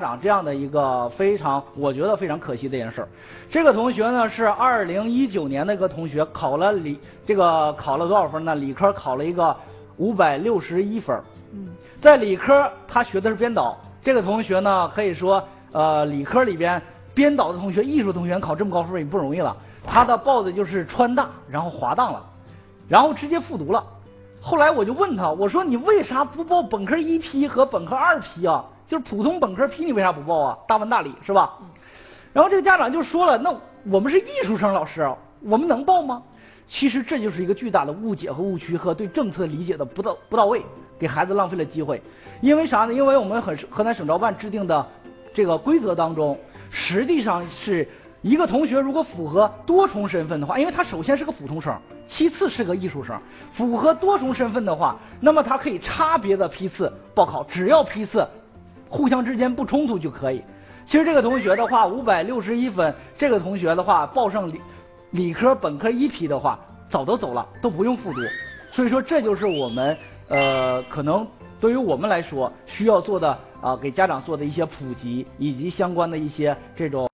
长这样的一个非常，我觉得非常可惜的一件事儿。这个同学呢是二零一九年的一个同学，考了理这个考了多少分呢？理科考了一个五百六十一分。嗯，在理科他学的是编导。这个同学呢可以说，呃，理科里边编导的同学，艺术同学考这么高分也不容易了。他的报的就是川大，然后滑档了，然后直接复读了。后来我就问他，我说你为啥不报本科一批和本科二批啊？就是普通本科批，你为啥不报啊？大文大理是吧？然后这个家长就说了：“那我们是艺术生，老师，我们能报吗？”其实这就是一个巨大的误解和误区，和对政策理解的不到不到位，给孩子浪费了机会。因为啥呢？因为我们很河南省招办制定的这个规则当中，实际上是一个同学如果符合多重身份的话，因为他首先是个普通生，其次是个艺术生，符合多重身份的话，那么他可以差别的批次报考，只要批次。互相之间不冲突就可以。其实这个同学的话，五百六十一分，这个同学的话报上理理科本科一批的话，早都走了，都不用复读。所以说，这就是我们呃，可能对于我们来说需要做的啊，给家长做的一些普及，以及相关的一些这种。